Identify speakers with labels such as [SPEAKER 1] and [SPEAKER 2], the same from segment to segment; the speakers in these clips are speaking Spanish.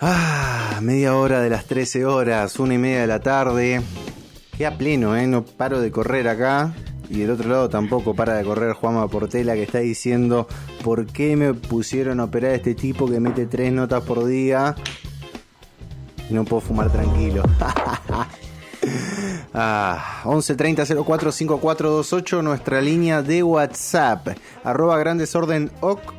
[SPEAKER 1] Ah, media hora de las 13 horas, una y media de la tarde. Qué a pleno, ¿eh? No paro de correr acá. Y del otro lado tampoco para de correr Juanma Portela que está diciendo ¿Por qué me pusieron a operar este tipo que mete tres notas por día? Y no puedo fumar tranquilo. ah, 11 30 04 5428 nuestra línea de WhatsApp. Arroba grandesorden OC.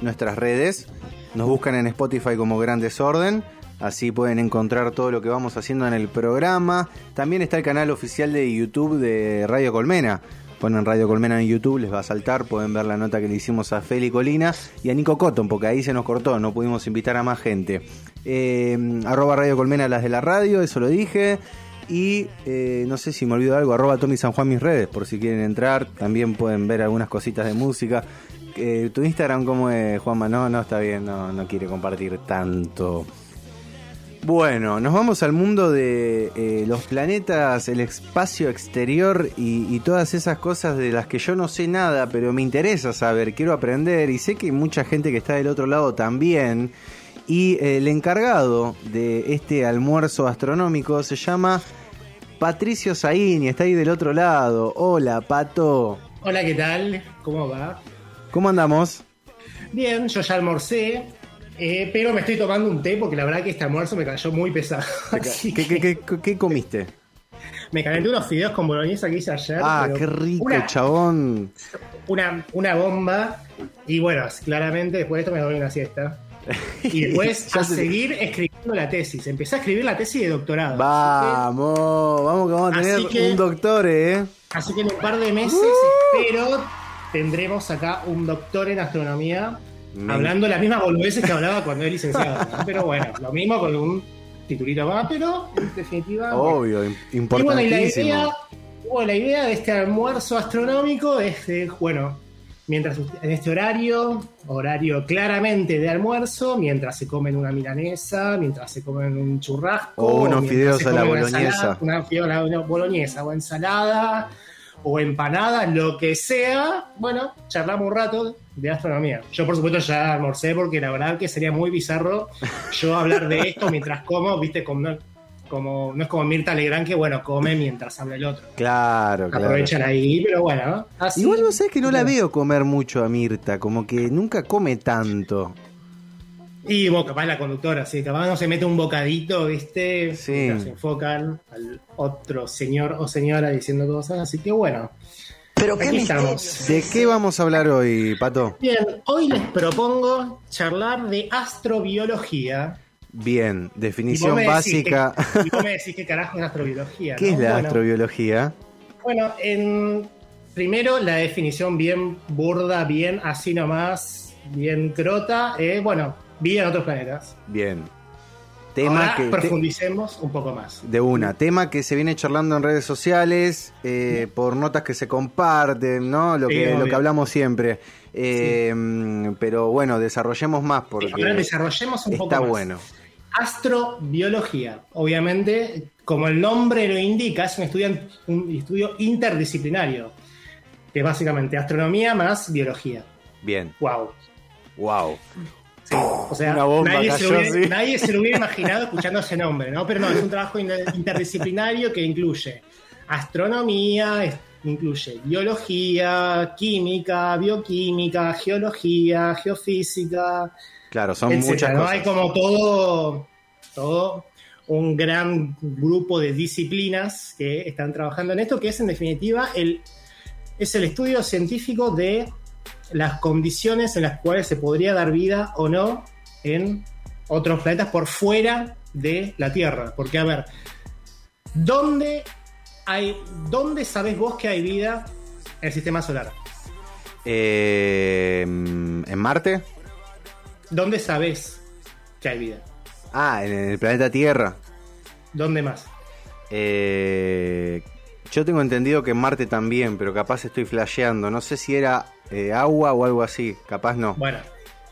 [SPEAKER 1] Nuestras redes. Nos buscan en Spotify como Gran Desorden. Así pueden encontrar todo lo que vamos haciendo en el programa. También está el canal oficial de YouTube de Radio Colmena. Ponen Radio Colmena en YouTube, les va a saltar. Pueden ver la nota que le hicimos a Feli Colina y a Nico Cotton, porque ahí se nos cortó, no pudimos invitar a más gente. Eh, arroba Radio Colmena, las de la radio, eso lo dije. Y eh, no sé si me olvido algo, arroba Tommy San Juan mis redes, por si quieren entrar. También pueden ver algunas cositas de música. Eh, tu Instagram, ¿cómo es, Juanma? No, no, está bien, no, no quiere compartir tanto. Bueno, nos vamos al mundo de eh, los planetas, el espacio exterior y, todas esas cosas de las que yo no sé nada, pero me interesa saber, quiero aprender y sé que hay mucha gente que está del otro lado también. Y el encargado de este almuerzo astronómico se llama Patricio Zaini, está ahí del otro lado. Hola, Pato.
[SPEAKER 2] Hola, ¿qué tal? ¿Cómo va?
[SPEAKER 1] ¿Cómo andamos?
[SPEAKER 2] Bien, yo ya almorcé, eh, pero me estoy tomando un té porque la verdad que este almuerzo me cayó muy pesado.
[SPEAKER 1] ¿Qué, qué, qué, qué, comiste?
[SPEAKER 2] Me calenté unos fideos con boloñesa que hice ayer.
[SPEAKER 1] Ah, qué rico, una, chabón.
[SPEAKER 2] Una, una bomba. Y bueno, claramente después de esto me doy una siesta. Y después a seguir escribiendo la tesis. Empecé a escribir la tesis de doctorado.
[SPEAKER 1] Vamos, que, vamos que vamos a tener que, un doctor, ¿eh?
[SPEAKER 2] Así que en un par de meses uh. espero tendremos acá un doctor en astronomía hablando las mismas boludeces que hablaba cuando es licenciado. ¿no? Pero bueno, lo mismo con un titulito más, pero en definitiva.
[SPEAKER 1] Obvio, bueno. importantísimo.
[SPEAKER 2] Y bueno, y la idea, bueno, la idea de este almuerzo astronómico es bueno, mientras en este horario, horario claramente de almuerzo, mientras se comen una milanesa, mientras se comen un churrasco,
[SPEAKER 1] o unos fideos a la boloñesa,
[SPEAKER 2] una, fideo a la boloñesa o ensalada o empanada, lo que sea, bueno, charlamos un rato de astronomía. Yo por supuesto ya almorcé porque la verdad que sería muy bizarro yo hablar de esto mientras como, viste, como como, no es como Mirta Legrand que, bueno, come mientras habla el otro.
[SPEAKER 1] Claro,
[SPEAKER 2] claro. Aprovechan ahí, pero bueno. Así,
[SPEAKER 1] Igual vos sabés que no la veo comer mucho a Mirta, como que nunca come tanto.
[SPEAKER 2] Y vos, capaz la conductora, sí, capaz no se mete un bocadito, ¿viste?
[SPEAKER 1] Sí.
[SPEAKER 2] Se enfocan al otro señor o señora diciendo cosas, así que bueno.
[SPEAKER 3] Pero qué
[SPEAKER 2] estamos.
[SPEAKER 1] ¿De qué vamos a hablar hoy, Pato?
[SPEAKER 2] Bien, hoy les propongo charlar de astrobiología.
[SPEAKER 1] Bien, definición
[SPEAKER 2] y
[SPEAKER 1] básica.
[SPEAKER 2] Que, y vos me decís qué carajo es astrobiología.
[SPEAKER 1] ¿Qué
[SPEAKER 2] ¿no?
[SPEAKER 1] es la
[SPEAKER 2] bueno,
[SPEAKER 1] astrobiología?
[SPEAKER 2] Bueno, en, primero la definición bien burda, bien así nomás, bien crota. Eh, bueno, vida en otros planetas.
[SPEAKER 1] Bien. Tema
[SPEAKER 2] Ahora
[SPEAKER 1] que
[SPEAKER 2] profundicemos te... un poco más.
[SPEAKER 1] De una, tema que se viene charlando en redes sociales, eh, por notas que se comparten, ¿no? Lo,
[SPEAKER 2] Sí,
[SPEAKER 1] que, lo que hablamos siempre. Eh, Pero bueno, desarrollemos más porque
[SPEAKER 2] Ahora desarrollemos un poco
[SPEAKER 1] está
[SPEAKER 2] más.
[SPEAKER 1] bueno.
[SPEAKER 2] Astrobiología. Obviamente, como el nombre lo indica, es un estudio, un estudio interdisciplinario. Que es básicamente astronomía más biología.
[SPEAKER 1] Bien,
[SPEAKER 2] Wow.
[SPEAKER 1] wow.
[SPEAKER 2] O sea, nadie,
[SPEAKER 1] cayó,
[SPEAKER 2] se lo hubiera,
[SPEAKER 1] sí.
[SPEAKER 2] nadie se lo hubiera imaginado escuchando ese nombre, ¿no? Pero no, es un trabajo in- interdisciplinario que incluye astronomía, incluye biología, química, bioquímica, geología, geofísica,
[SPEAKER 1] Claro, son
[SPEAKER 2] etcétera,
[SPEAKER 1] muchas
[SPEAKER 2] ¿no?
[SPEAKER 1] cosas.
[SPEAKER 2] Hay como todo, todo un gran grupo de disciplinas que están trabajando en esto, que es en definitiva el, es el estudio científico de las condiciones en las cuales se podría dar vida o no en otros planetas por fuera de la Tierra. Porque, a ver, ¿dónde, hay, ¿dónde sabés vos que hay vida en el sistema solar?
[SPEAKER 1] Eh, ¿En Marte?
[SPEAKER 2] ¿Dónde sabés que hay vida?
[SPEAKER 1] Ah, en el planeta Tierra.
[SPEAKER 2] ¿Dónde más?
[SPEAKER 1] Eh, yo tengo entendido que en Marte también, pero capaz estoy flasheando. No sé si era eh, agua o algo así. Capaz no.
[SPEAKER 2] Bueno,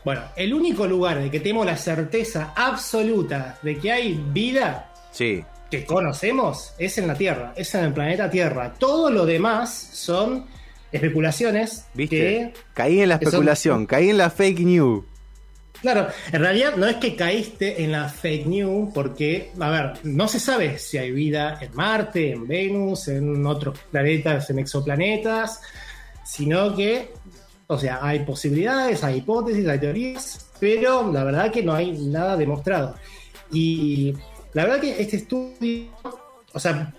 [SPEAKER 2] bueno, el único lugar de que tenemos la certeza absoluta de que hay vida
[SPEAKER 1] Sí.
[SPEAKER 2] que conocemos es en la Tierra, es en el planeta Tierra. Todo lo demás son especulaciones
[SPEAKER 1] ¿Viste?
[SPEAKER 2] que
[SPEAKER 1] Caí en la
[SPEAKER 2] son-
[SPEAKER 1] especulación, caí en la fake news.
[SPEAKER 2] Claro, en realidad no es que caíste en la fake news, porque, a ver, no se sabe si hay vida en Marte, en Venus, en otros planetas, en exoplanetas, sino que, o sea, hay posibilidades, hay hipótesis, hay teorías, pero la verdad que no hay nada demostrado. Y la verdad que este estudio, o sea,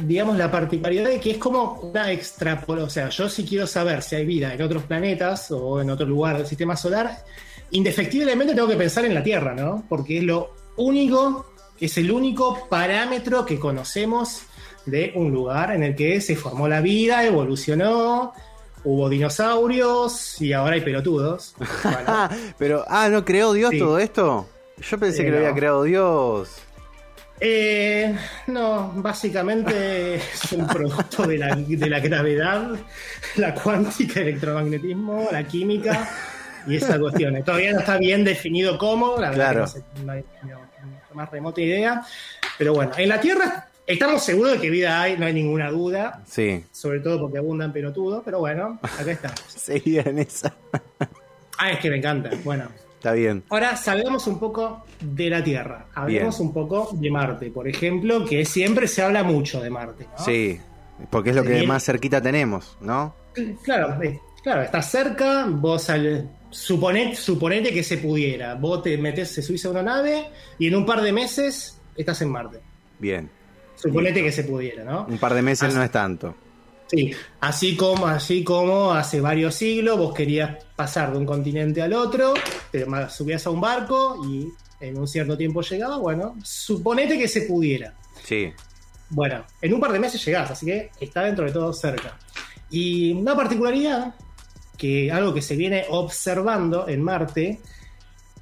[SPEAKER 2] digamos, la particularidad de que es como una extrapolación. O sea, yo si quiero saber si hay vida en otros planetas o en otro lugar del sistema solar, indefectiblemente tengo que pensar en la Tierra, ¿no? Porque es lo único, es el único parámetro que conocemos de un lugar en el que se formó la vida, evolucionó, hubo dinosaurios y ahora hay pelotudos. Bueno,
[SPEAKER 1] Pero, ah, ¿no creó Dios
[SPEAKER 2] Sí.
[SPEAKER 1] todo esto? Yo pensé
[SPEAKER 2] Eh,
[SPEAKER 1] que lo había creado Dios.
[SPEAKER 2] eh, no, básicamente es un producto de la, de la gravedad, la cuántica, el electromagnetismo, la química y esa cuestión. Todavía no está bien definido cómo, la verdad
[SPEAKER 1] Claro.
[SPEAKER 2] que no, sé, no hay no más remota idea. Pero bueno, en la Tierra estamos seguros de que vida hay, no hay ninguna duda.
[SPEAKER 1] Sí,
[SPEAKER 2] sobre todo porque abundan pelotudos, pero bueno, acá estamos.
[SPEAKER 1] seguía en esa.
[SPEAKER 2] Ah, es que me encanta. Bueno,
[SPEAKER 1] Está bien.
[SPEAKER 2] ahora salgamos un poco de la Tierra, hablemos
[SPEAKER 1] Bien.
[SPEAKER 2] un poco de Marte, por ejemplo, que siempre se habla mucho de Marte. ¿no?
[SPEAKER 1] Sí, porque es lo que
[SPEAKER 2] Bien.
[SPEAKER 1] más cerquita tenemos, ¿no?
[SPEAKER 2] Claro, eh, claro, está cerca, vos al, suponé- suponete que se pudiera, vos te metes, se subís a una nave y en un par de meses estás en Marte.
[SPEAKER 1] Bien.
[SPEAKER 2] Suponete que se pudiera, ¿no?
[SPEAKER 1] Un par de meses
[SPEAKER 2] Así-
[SPEAKER 1] no es tanto.
[SPEAKER 2] Sí, así como, así como hace varios siglos vos querías pasar de un continente al otro, te subías a un barco y en un cierto tiempo llegaba, bueno, suponete que se pudiera.
[SPEAKER 1] Sí.
[SPEAKER 2] Bueno, en un par de meses llegás, así que está dentro de todo cerca. Y una particularidad, que algo que se viene observando en Marte,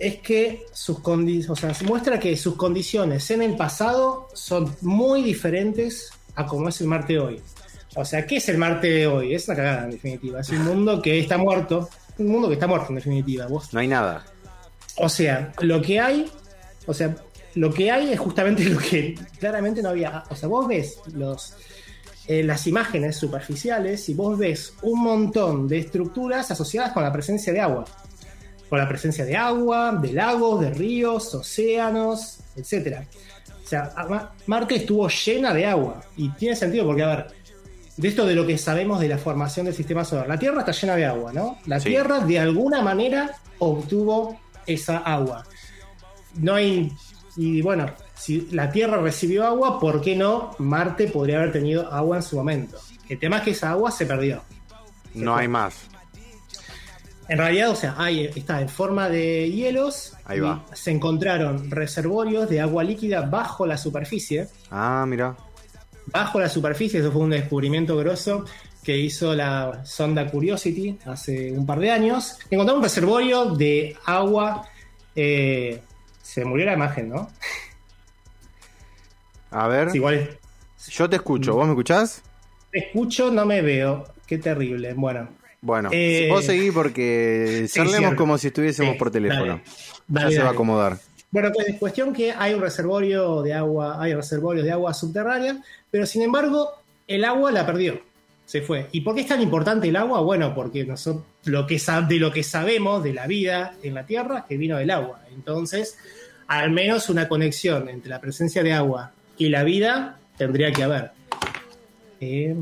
[SPEAKER 2] es que sus condiciones, o sea, se muestra que sus condiciones en el pasado son muy diferentes a como es el Marte hoy. O sea, ¿qué es el Marte de hoy? Es una cagada, en definitiva. Es un mundo que está muerto. Un mundo que está muerto, en definitiva. Vos
[SPEAKER 1] No hay nada.
[SPEAKER 2] o sea, lo que hay, o sea, lo que hay es justamente lo que claramente no había. O sea, vos ves los, eh, las imágenes superficiales y vos ves un montón de estructuras asociadas con la presencia de agua. Con la presencia de agua, de lagos, de ríos, océanos, etc. O sea, Marte estuvo llena de agua. Y tiene sentido porque, a ver, de esto de lo que sabemos de la formación del sistema solar. La Tierra está llena de agua, ¿no? La
[SPEAKER 1] Sí.
[SPEAKER 2] Tierra de alguna manera obtuvo esa agua. No hay. Y bueno, si la Tierra recibió agua, ¿por qué no Marte podría haber tenido agua en su momento? El tema es que esa agua se perdió.
[SPEAKER 1] No hay más.
[SPEAKER 2] En realidad, o sea, hay, está en forma de hielos.
[SPEAKER 1] Ahí va.
[SPEAKER 2] Se encontraron reservorios de agua líquida bajo la superficie.
[SPEAKER 1] Ah, mira.
[SPEAKER 2] bajo la superficie, eso fue un descubrimiento grosso que hizo la sonda Curiosity hace un par de años. Encontramos un reservorio de agua. eh, se murió la imagen, ¿no?
[SPEAKER 1] A ver.
[SPEAKER 2] Es igual
[SPEAKER 1] Yo te escucho. ¿Vos me escuchás?
[SPEAKER 2] te escucho, no me veo. Qué terrible. Bueno,
[SPEAKER 1] Bueno,
[SPEAKER 2] Eh,
[SPEAKER 1] vos seguí porque charlemos como si estuviésemos
[SPEAKER 2] Sí,
[SPEAKER 1] por teléfono.
[SPEAKER 2] dale. Dale,
[SPEAKER 1] ya se va a acomodar.
[SPEAKER 2] Bueno, pues cuestión que hay un reservorio de agua, hay reservorios de agua subterránea, pero sin embargo, el agua la perdió. Se fue. ¿Y por qué es tan importante el agua? Bueno, porque nosotros lo que de lo que sabemos de la vida en la Tierra es que vino del agua. Entonces, al menos una conexión entre la presencia de agua y la vida tendría que haber. Eh,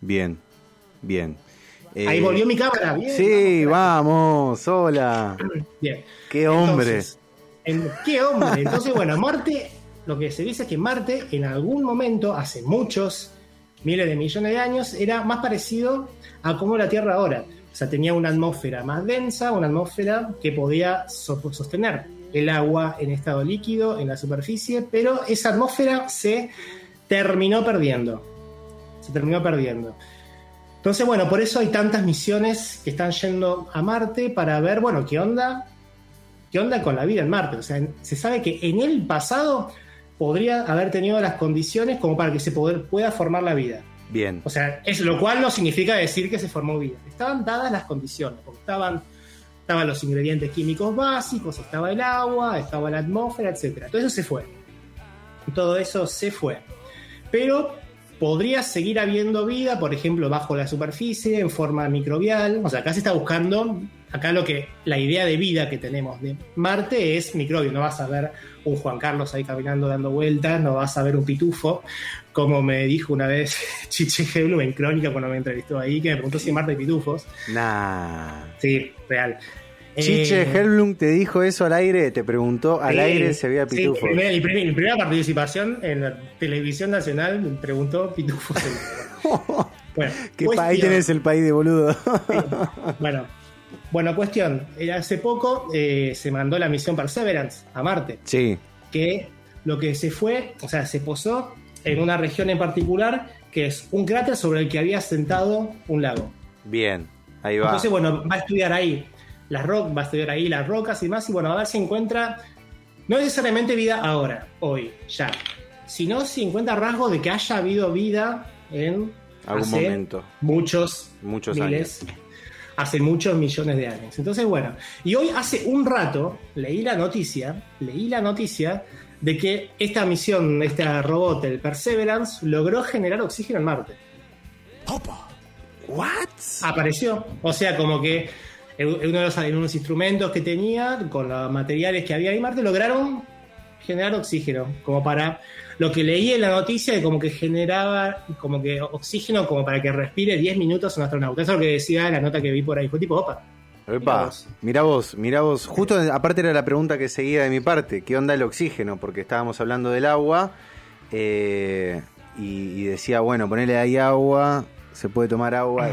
[SPEAKER 1] Bien, bien. Eh,
[SPEAKER 2] ahí volvió mi cámara. Bien,
[SPEAKER 1] Sí,
[SPEAKER 2] vamos,
[SPEAKER 1] vamos, hola.
[SPEAKER 2] Bien.
[SPEAKER 1] Qué hombre.
[SPEAKER 2] Entonces, en- ¿Qué hombre? Entonces, bueno, Marte, lo que se dice es que Marte en algún momento, hace muchos miles de millones de años, era más parecido a como la Tierra ahora. O sea, tenía una atmósfera más densa, una atmósfera que podía so- sostener el agua en estado líquido en la superficie, pero esa atmósfera se terminó perdiendo. Se terminó perdiendo. Entonces, bueno, por eso hay tantas misiones que están yendo a Marte para ver, bueno, qué onda, qué onda con la vida en Marte. O sea, se sabe que en el pasado podría haber tenido las condiciones como para que se poder- pueda formar la vida.
[SPEAKER 1] Bien.
[SPEAKER 2] O sea, es lo cual no significa decir que se formó vida. Estaban dadas las condiciones, porque estaban, estaban los ingredientes químicos básicos, estaba el agua, estaba la atmósfera, etc. Todo eso se fue. Todo eso se fue. Pero podría seguir habiendo vida, por ejemplo, bajo la superficie, en forma microbial. O sea, acá se está buscando acá lo que la idea de vida que tenemos de Marte es microbio. No vas a ver un Juan Carlos ahí caminando dando vueltas, no vas a ver un pitufo, como me dijo una vez Chiche Heblu en Crónica cuando me entrevistó ahí, que me preguntó si Marte hay pitufos.
[SPEAKER 1] Nah.
[SPEAKER 2] Sí, real.
[SPEAKER 1] Chiche
[SPEAKER 2] Eh,
[SPEAKER 1] te dijo eso al aire, te preguntó al
[SPEAKER 2] sí,
[SPEAKER 1] aire si había
[SPEAKER 2] sí,
[SPEAKER 1] pitufos.
[SPEAKER 2] primera- mi, primer- mi primera participación en la televisión nacional me preguntó pitufos. bueno,
[SPEAKER 1] Que pa- ahí
[SPEAKER 2] cuestión.
[SPEAKER 1] tenés el país de boludo.
[SPEAKER 2] Bueno, bueno, cuestión. Eh, Hace poco eh, se mandó la misión Perseverance a Marte,
[SPEAKER 1] sí,
[SPEAKER 2] que lo que se fue, o sea, se posó en una región en particular que es un cráter sobre el que había sentado un lago.
[SPEAKER 1] bien, ahí va.
[SPEAKER 2] Entonces, bueno, va a estudiar ahí las rocas, va a estudiar ahí las rocas y más, y bueno, a ver si encuentra no necesariamente vida ahora, hoy, ya, sino si encuentra rasgos de que haya habido vida en
[SPEAKER 1] Algún
[SPEAKER 2] hace
[SPEAKER 1] momento.
[SPEAKER 2] muchos
[SPEAKER 1] Muchos
[SPEAKER 2] miles, hace muchos millones de años. Entonces, bueno, y hoy hace un rato leí la noticia, leí la noticia de que esta misión, este robot, el Perseverance, logró generar oxígeno en Marte.
[SPEAKER 1] ¿What?
[SPEAKER 2] Apareció. O sea, como que uno de los, en unos instrumentos que tenía, con los materiales que había ahí en Marte, lograron generar oxígeno. Como para. Lo que leí en la noticia de como que generaba como que oxígeno como para que respire 10 minutos un astronauta. Eso es lo que decía la nota que vi por ahí. Fue tipo, opa. Mirá
[SPEAKER 1] Epa,
[SPEAKER 2] vos.
[SPEAKER 1] mirá vos, mirá vos. Justo aparte era la pregunta que seguía de mi parte. ¿Qué onda el oxígeno? Porque estábamos hablando del agua eh, y, y decía, bueno, ponele ahí agua, se puede tomar agua,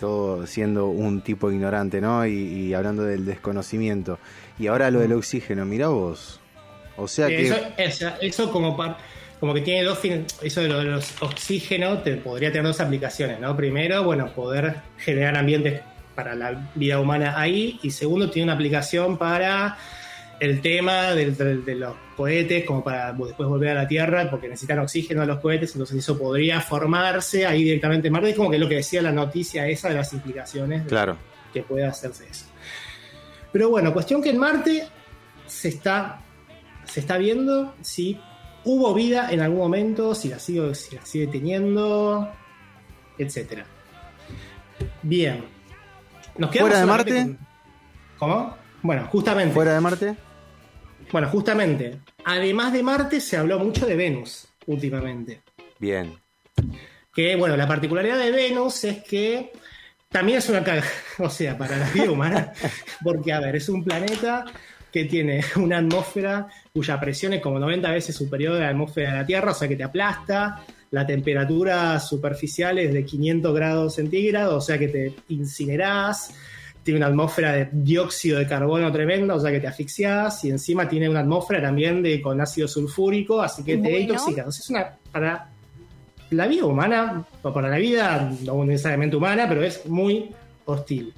[SPEAKER 1] todo siendo un tipo ignorante, ¿no? Y, y hablando del desconocimiento. Y ahora lo del oxígeno, mirá vos. O sea que...
[SPEAKER 2] Eso, eso, eso como par- como que tiene dos fin- eso de lo de los oxígenos te podría tener dos aplicaciones, ¿no? Primero, bueno, poder generar ambientes para la vida humana ahí y segundo tiene una aplicación para el tema del- del- de, los cohetes, como para después volver a la Tierra, porque necesitan oxígeno los cohetes, entonces eso podría formarse ahí directamente en Marte, es como que lo que decía la noticia esa de las implicaciones de-
[SPEAKER 1] Claro.
[SPEAKER 2] que pueda hacerse eso. Pero bueno, cuestión que en Marte se está, se está viendo si hubo vida en algún momento, si la sigue, si la sigue teniendo, etc. Bien. Nos quedamos
[SPEAKER 1] ¿Fuera de Marte?
[SPEAKER 2] con- ¿Cómo? Bueno, justamente.
[SPEAKER 1] ¿Fuera de Marte?
[SPEAKER 2] Bueno, justamente. Además de Marte, se habló mucho de Venus últimamente.
[SPEAKER 1] Bien.
[SPEAKER 2] Que, bueno, la particularidad de Venus es que también es una caga, o sea, para la vida humana, porque, a ver, es un planeta que tiene una atmósfera cuya presión es como 90 veces superior a la atmósfera de la Tierra, o sea, que te aplasta, la temperatura superficial es de 500 grados centígrados, o sea, que te incinerás, tiene una atmósfera de dióxido de carbono tremenda, o sea, que te asfixiás, y encima tiene una atmósfera también de, con ácido sulfúrico, así que te intoxicas. O sea, es una, para la vida humana, o para la vida no necesariamente humana, pero es muy hostil.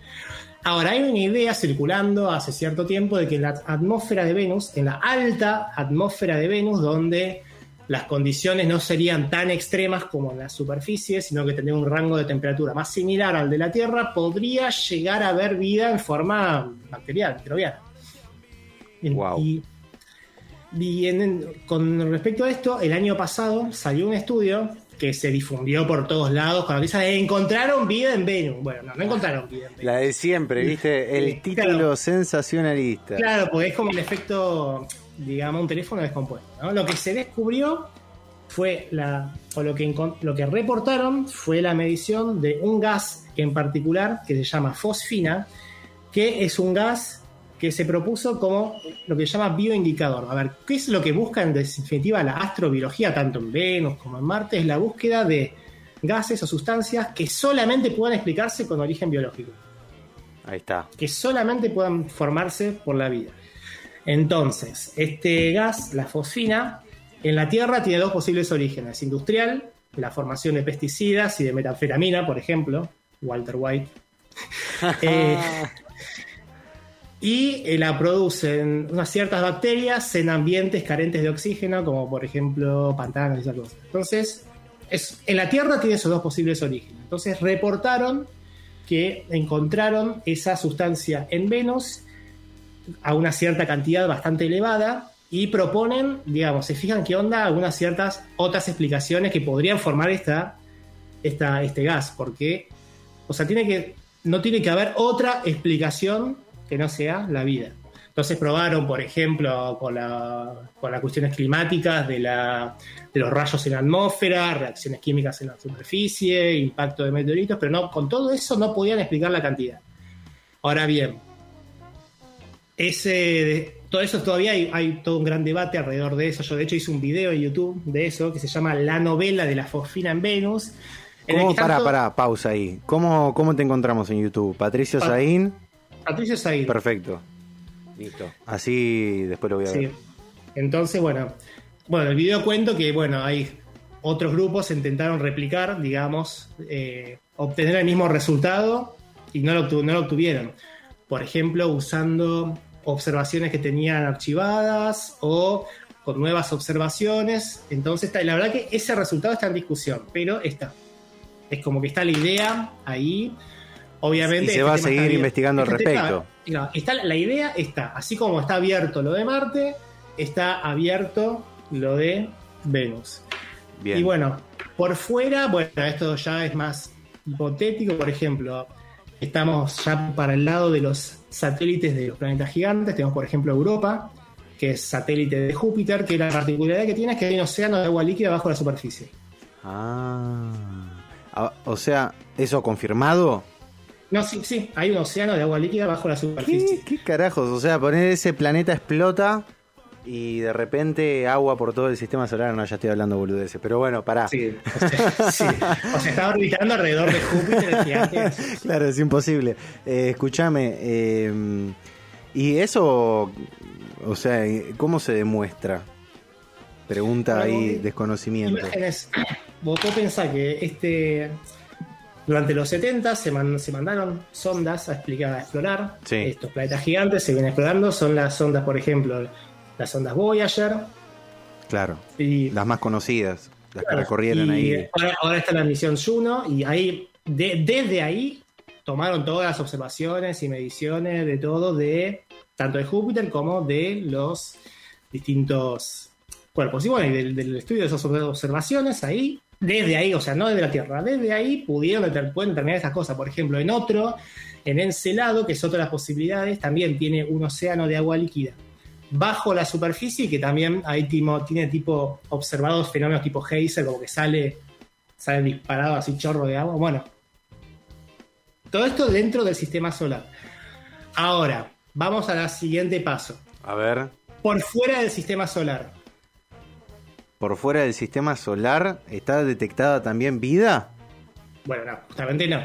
[SPEAKER 2] Ahora, hay una idea circulando hace cierto tiempo de que en la atmósfera de Venus, en la alta atmósfera de Venus, donde las condiciones no serían tan extremas como en la superficie, sino que tendría un rango de temperatura más similar al de la Tierra, podría llegar a haber vida en forma bacteriana, microbiana.
[SPEAKER 1] Guau.
[SPEAKER 2] Y, y en- con respecto a esto, el año pasado salió un estudio que se difundió por todos lados con la noticia de encontraron vida en Venus. Bueno, no, no encontraron vida en Venus.
[SPEAKER 1] La de siempre, ¿viste? El título
[SPEAKER 2] claro.
[SPEAKER 1] sensacionalista.
[SPEAKER 2] Claro, porque es como el efecto, digamos, un teléfono descompuesto. ¿no? Lo que se descubrió fue la, o lo que, lo que reportaron fue la medición de un gas en particular que se llama fosfina, que es un gas que se propuso como lo que se llama bioindicador. A ver, ¿qué es lo que busca en definitiva la astrobiología, tanto en Venus como en Marte? Es la búsqueda de gases o sustancias que solamente puedan explicarse con origen biológico
[SPEAKER 1] Ahí está.
[SPEAKER 2] que solamente puedan formarse por la vida. Entonces, este gas, la fosfina, en la Tierra tiene dos posibles orígenes. Industrial, la formación de pesticidas y de metanfetamina, por ejemplo, Walter White. Eh, y eh, la producen unas ciertas bacterias en ambientes carentes de oxígeno, como por ejemplo pantanos y esas cosas. Entonces, es, en la Tierra tiene esos dos posibles orígenes. Entonces, reportaron que encontraron esa sustancia en Venus a una cierta cantidad bastante elevada y proponen, digamos, se fijan qué onda algunas ciertas otras explicaciones que podrían formar esta, esta, este gas, porque, o sea, tiene que, no tiene que haber otra explicación que no sea la vida. Entonces probaron, por ejemplo, con, las cuestiones climáticas de, la, de los rayos en la atmósfera, reacciones químicas en la superficie, impacto de meteoritos, pero no, con todo eso no podían explicar la cantidad. Ahora bien, ese, todo eso todavía hay, todo un gran debate alrededor de eso. Yo de hecho hice un video en YouTube de eso que se llama La novela de la fosfina en Venus.
[SPEAKER 1] ¿Cómo, para, para, pausa ahí. ¿Cómo, ¿Cómo te encontramos en YouTube? Patricio Saín.
[SPEAKER 2] Patricio Saín.
[SPEAKER 1] Perfecto. Listo. Así después lo voy a ver.
[SPEAKER 2] Entonces, bueno, bueno, el video cuento que, bueno, hay otros grupos intentaron replicar, digamos, eh, obtener el mismo resultado y no lo, no lo obtuvieron. Por ejemplo, usando observaciones que tenían archivadas o con nuevas observaciones. Entonces, la verdad que ese resultado está en discusión, pero está. Es como que está la idea ahí. Obviamente. Y
[SPEAKER 1] se este va a seguir investigando al este respecto.
[SPEAKER 2] está, la idea está, así como está abierto lo de Marte, está abierto lo de Venus. Y bueno, por fuera, bueno, esto ya es más hipotético, por ejemplo, estamos ya para el lado de los satélites de los planetas gigantes. Tenemos, por ejemplo, Europa, que es satélite de Júpiter, que la particularidad que tiene es que hay un océano de agua líquida bajo la superficie.
[SPEAKER 1] Ah. ah o sea, ¿eso confirmado?
[SPEAKER 2] No, sí, sí, hay un océano de agua líquida bajo la superficie.
[SPEAKER 1] ¿Qué, qué carajos? O sea, poner ese planeta explota y de repente agua por todo el sistema solar. No, ya estoy hablando boludeces, pero bueno, pará.
[SPEAKER 2] Sí, o sea, sí. O sea está orbitando alrededor de Júpiter.
[SPEAKER 1] claro, es imposible. Eh, escúchame, eh, ¿y eso, o sea, cómo se demuestra? Pregunta ahí, desconocimiento.
[SPEAKER 2] Imágenes. Vos, pensás que este durante los 70 se, se mandaron sondas a, explicar, a explorar estos planetas gigantes, se vienen explorando, son las sondas, por ejemplo, las ondas Voyager.
[SPEAKER 1] Claro. Y, las más conocidas, las que recorrieron ahí.
[SPEAKER 2] Ahora, está la misión Juno y ahí, desde ahí, tomaron todas las observaciones y mediciones de todo, de tanto de Júpiter como de los distintos cuerpos. Y bueno, del, estudio de esas observaciones ahí, desde ahí, o sea, no desde la Tierra, desde ahí pudieron pueden determinar estas cosas. Por ejemplo, en otro, en Encelado, que es otra de las posibilidades, también tiene un océano de agua líquida bajo la superficie que también hay tiene tipo observados fenómenos tipo geyser, como que sale, sale disparado así chorro de agua. Bueno, todo esto dentro del sistema solar. Ahora, vamos al siguiente paso.
[SPEAKER 1] A ver.
[SPEAKER 2] Por fuera del sistema solar.
[SPEAKER 1] ¿Por fuera del sistema solar está detectada también vida?
[SPEAKER 2] Bueno, no, justamente no.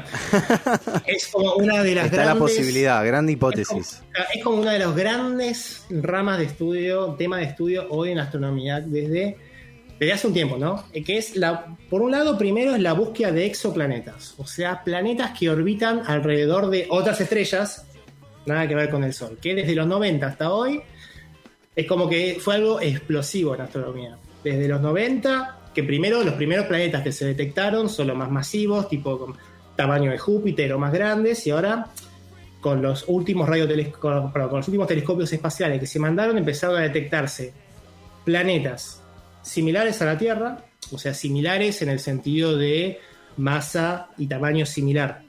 [SPEAKER 2] es como una de las
[SPEAKER 1] Está la posibilidad, gran hipótesis.
[SPEAKER 2] Es como, una de las grandes ramas de estudio, tema de estudio hoy en astronomía desde, desde hace un tiempo, ¿no? Que es la, por un lado, primero es la búsqueda de exoplanetas, o sea, planetas que orbitan alrededor de otras estrellas, nada que ver con el Sol, que desde los 90 hasta hoy es como que fue algo explosivo en astronomía. Desde los 90 que primero los primeros planetas que se detectaron son los más masivos, tipo tamaño de Júpiter o más grandes, y ahora con los últimos con, los últimos telescopios espaciales que se mandaron empezaron a detectarse planetas similares a la Tierra, o sea, similares en el sentido de masa y tamaño similar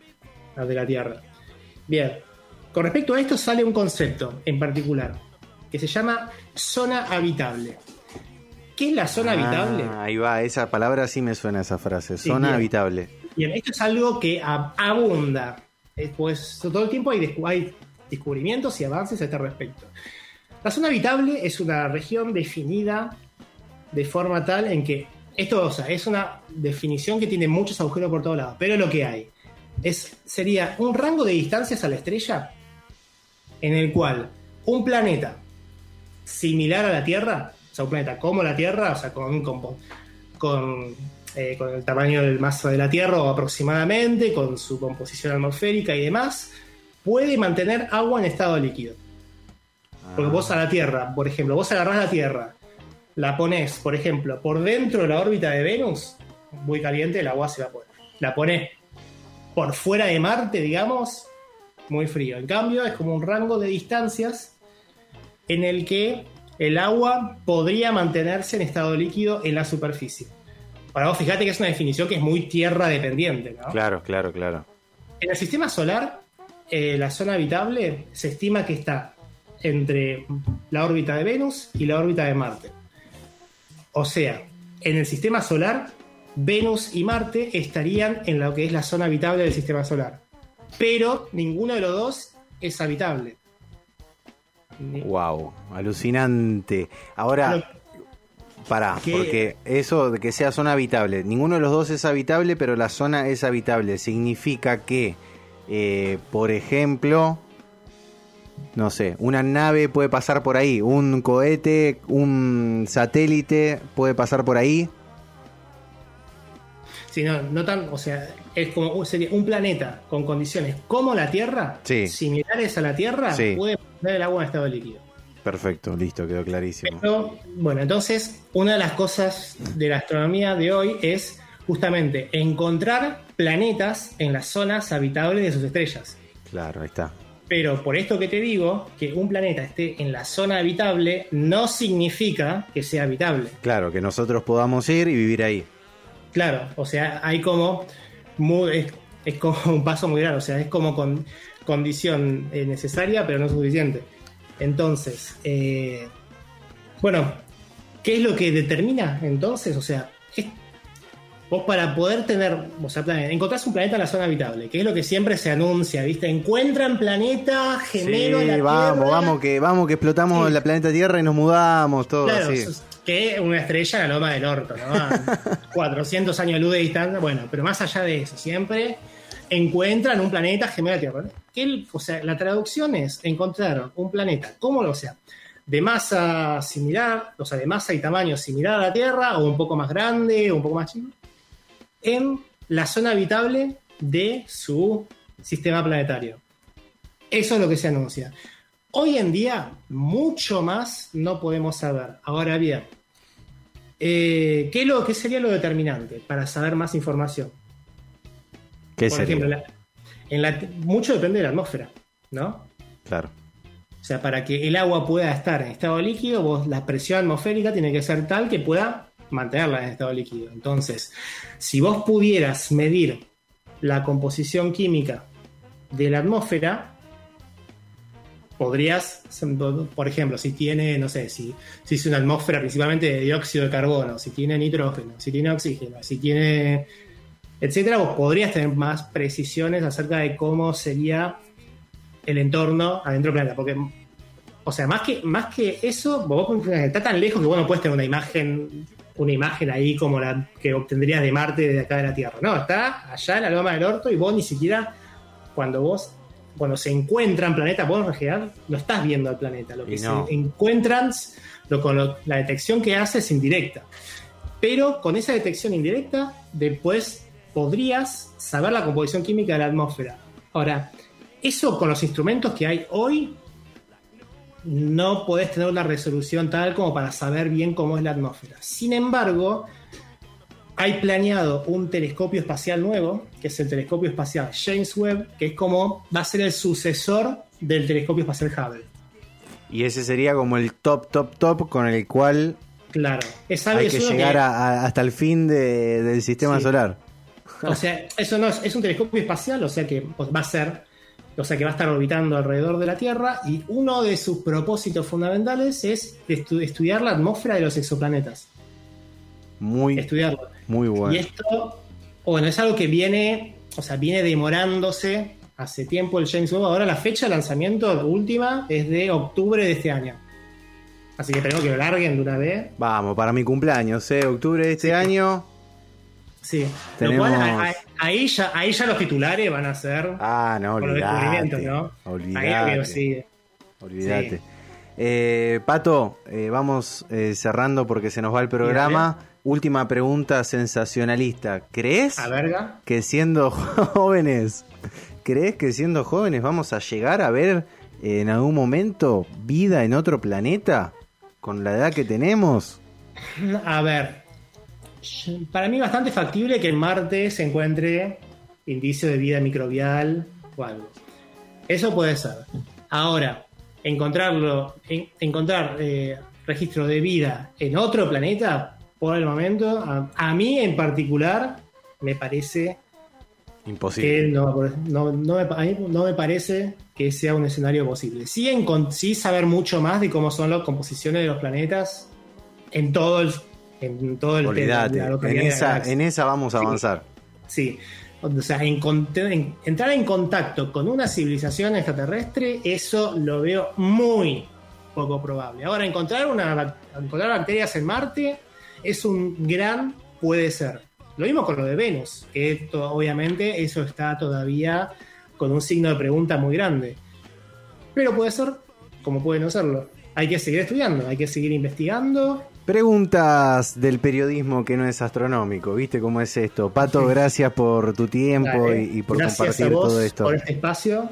[SPEAKER 2] al de la Tierra. Bien, con respecto a esto sale un concepto en particular que se llama zona habitable. ¿Qué es la zona ah, habitable?
[SPEAKER 1] Ahí va, esa palabra sí me suena esa frase, zona habitable.
[SPEAKER 2] Bien, esto es algo que abunda. Pues todo el tiempo hay, hay descubrimientos y avances a este respecto. La zona habitable es una región definida de forma tal en que esto o sea, es una definición que tiene muchos agujeros por todos lados, pero lo que hay es, sería un rango de distancias a la estrella en el cual un planeta similar a la Tierra o sea, un planeta como la Tierra, o sea, eh, con, el tamaño del masa de la Tierra aproximadamente, con su composición atmosférica y demás, puede mantener agua en estado líquido. Porque vos a la Tierra, por ejemplo, vos agarrás la Tierra, la pones, por ejemplo, por dentro de la órbita de Venus, muy caliente, el agua se va a poner. La pones por fuera de Marte, digamos, muy frío. En cambio, es como un rango de distancias en el que el agua podría mantenerse en estado líquido en la superficie. Ahora vos fíjate que es una definición que es muy tierra dependiente, ¿no?
[SPEAKER 1] Claro, claro, claro.
[SPEAKER 2] En el sistema solar eh, la zona habitable se estima que está entre la órbita de Venus y la órbita de Marte. O sea, en el sistema solar, Venus y Marte estarían en lo que es la zona habitable del sistema solar. Pero ninguno de los dos es habitable.
[SPEAKER 1] Wow, alucinante. Ahora, pará,
[SPEAKER 2] ¿Qué?
[SPEAKER 1] porque eso de que sea zona habitable, ninguno de los dos es habitable, pero la zona es habitable. Significa que, eh, por ejemplo, no sé, una nave puede pasar por ahí, un cohete, un satélite puede pasar por ahí.
[SPEAKER 2] Sí, no, no tan, o sea, es como sería un planeta con condiciones como la Tierra,
[SPEAKER 1] Sí.
[SPEAKER 2] similares a la Tierra,
[SPEAKER 1] Sí.
[SPEAKER 2] puede el agua en estado líquido.
[SPEAKER 1] Perfecto, listo, quedó clarísimo.
[SPEAKER 2] Pero, bueno, entonces, una de las cosas de la astronomía de hoy es justamente encontrar planetas en las zonas habitables de sus estrellas.
[SPEAKER 1] Claro, ahí está.
[SPEAKER 2] Pero por esto que te digo, que un planeta esté en la zona habitable no significa que sea habitable.
[SPEAKER 1] Claro, que nosotros podamos ir y vivir ahí.
[SPEAKER 2] Claro, o sea, hay como. Es, como un paso muy grande, o sea, es como con condición eh, necesaria, pero no suficiente. Entonces, eh, bueno, ¿qué es lo que determina entonces? O sea, es- vos para poder tener, o sea, plan- encontrás un planeta en la zona habitable, que es lo que siempre se anuncia, ¿viste? Encuentran planeta gemelo en la
[SPEAKER 1] Sí, vamos,
[SPEAKER 2] Tierra.
[SPEAKER 1] vamos, que vamos, que explotamos
[SPEAKER 2] Sí.
[SPEAKER 1] la planeta Tierra y nos mudamos, todo
[SPEAKER 2] Claro,
[SPEAKER 1] así.
[SPEAKER 2] que una estrella en la loma del orto, ¿no? A 400 años luz de distancia. Bueno, pero más allá de eso, siempre encuentran un planeta gemelo a la Tierra. El- o sea, la traducción es encontraron un planeta, ¿cómo lo sea? De masa similar, o sea, de masa y tamaño similar a la Tierra, o un poco más grande, o un poco más chico, en la zona habitable de su sistema planetario. Eso es lo que se anuncia. Hoy en día, mucho más no podemos saber. Ahora bien, eh, ¿qué, lo, ¿qué sería lo determinante para saber más información?
[SPEAKER 1] ¿Qué
[SPEAKER 2] Por
[SPEAKER 1] sería?
[SPEAKER 2] ejemplo, la- en la- mucho depende de la atmósfera, ¿no?
[SPEAKER 1] Claro.
[SPEAKER 2] O sea, para que el agua pueda estar en estado líquido, vos, la presión atmosférica tiene que ser tal que pueda mantenerla en estado líquido. Entonces, si vos pudieras medir la composición química de la atmósfera, podrías, por ejemplo, si tiene, no sé, si, si es una atmósfera principalmente de dióxido de carbono, si tiene nitrógeno, si tiene oxígeno, si tiene, etcétera, vos podrías tener más precisiones acerca de cómo sería el entorno adentro del planeta. Porque, o sea, más que, más que eso, vos está tan lejos que vos no puedes tener una imagen, una imagen ahí como la que obtendrías de Marte desde acá de la Tierra. No, está allá en la loma del orto y vos ni siquiera, cuando vos, cuando se encuentran planetas, vos en no estás viendo al planeta. Lo que
[SPEAKER 1] no.
[SPEAKER 2] se encuentran, lo, con lo- la detección que hace es indirecta. Pero con esa detección indirecta, después podrías saber la composición química de la atmósfera. Ahora, eso con los instrumentos que hay hoy, no podés tener una resolución tal como para saber bien cómo es la atmósfera. Sin embargo, hay planeado un telescopio espacial nuevo, que es el telescopio espacial James Webb, que es como va a ser el sucesor del telescopio espacial Hubble.
[SPEAKER 1] Y ese sería como el top, top, top con el cual
[SPEAKER 2] Claro, es algo
[SPEAKER 1] hay que llegar a- a- hasta el fin de- del sistema
[SPEAKER 2] Sí.
[SPEAKER 1] solar.
[SPEAKER 2] O sea, eso no es, es un telescopio espacial, o sea que va a ser, o sea que va a estar orbitando alrededor de la Tierra y uno de sus propósitos fundamentales es estu- estudiar la atmósfera de los exoplanetas.
[SPEAKER 1] Muy,
[SPEAKER 2] Estudiarlo.
[SPEAKER 1] muy bueno.
[SPEAKER 2] Y esto, bueno, es algo que viene, o sea, viene demorándose hace tiempo el James Webb. Ahora la fecha de lanzamiento última es de octubre de este año. Así que esperemos que lo larguen de una vez.
[SPEAKER 1] Vamos, para mi cumpleaños, ¿eh? Octubre de este año.
[SPEAKER 2] Sí.
[SPEAKER 1] Tenemos-
[SPEAKER 2] Lo cual, a- a- ahí, ya, ahí ya los titulares van a ser
[SPEAKER 1] Ah, no, olvidate.
[SPEAKER 2] ¿no? Ahí
[SPEAKER 1] Olvidate.
[SPEAKER 2] sigue.
[SPEAKER 1] Olvídate.
[SPEAKER 2] Sí.
[SPEAKER 1] Eh, Pato, eh, vamos eh, cerrando porque se nos va el programa. Última pregunta sensacionalista. ¿Crees
[SPEAKER 2] A verga.
[SPEAKER 1] que siendo jóvenes, crees que siendo jóvenes vamos a llegar a ver eh, en algún momento vida en otro planeta con la edad que tenemos?
[SPEAKER 2] A ver. Para mí bastante factible que en Marte se encuentre indicio de vida microbial o algo. Eso puede ser. Ahora, encontrarlo, en- encontrar eh, registro de vida en otro planeta, por el momento, a, a mí en particular, me parece
[SPEAKER 1] Imposible.
[SPEAKER 2] no, no, no, me, a mí no me parece que sea un escenario posible. Sí, en, sí saber mucho más de cómo son las composiciones de los planetas en todo el, en todo el
[SPEAKER 1] Olvídate, en, esa, en esa vamos a avanzar.
[SPEAKER 2] Sí. O sea, entrar en contacto con una civilización extraterrestre, eso lo veo muy poco probable. Ahora, encontrar, una, encontrar bacterias en Marte es un gran puede ser. Lo mismo con lo de Venus, que obviamente eso está todavía con un signo de pregunta muy grande. Pero puede ser, como puede no serlo. Hay que seguir estudiando, hay que seguir investigando.
[SPEAKER 1] Preguntas del periodismo que no es astronómico, ¿viste cómo es esto? Pato, gracias por tu tiempo y, por compartir todo esto.
[SPEAKER 2] Por este espacio.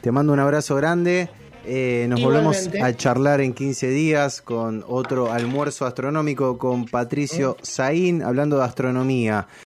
[SPEAKER 1] Te mando un abrazo grande. Eh, nos volvemos a charlar en 15 días con otro almuerzo astronómico con Patricio Saín, hablando de astronomía.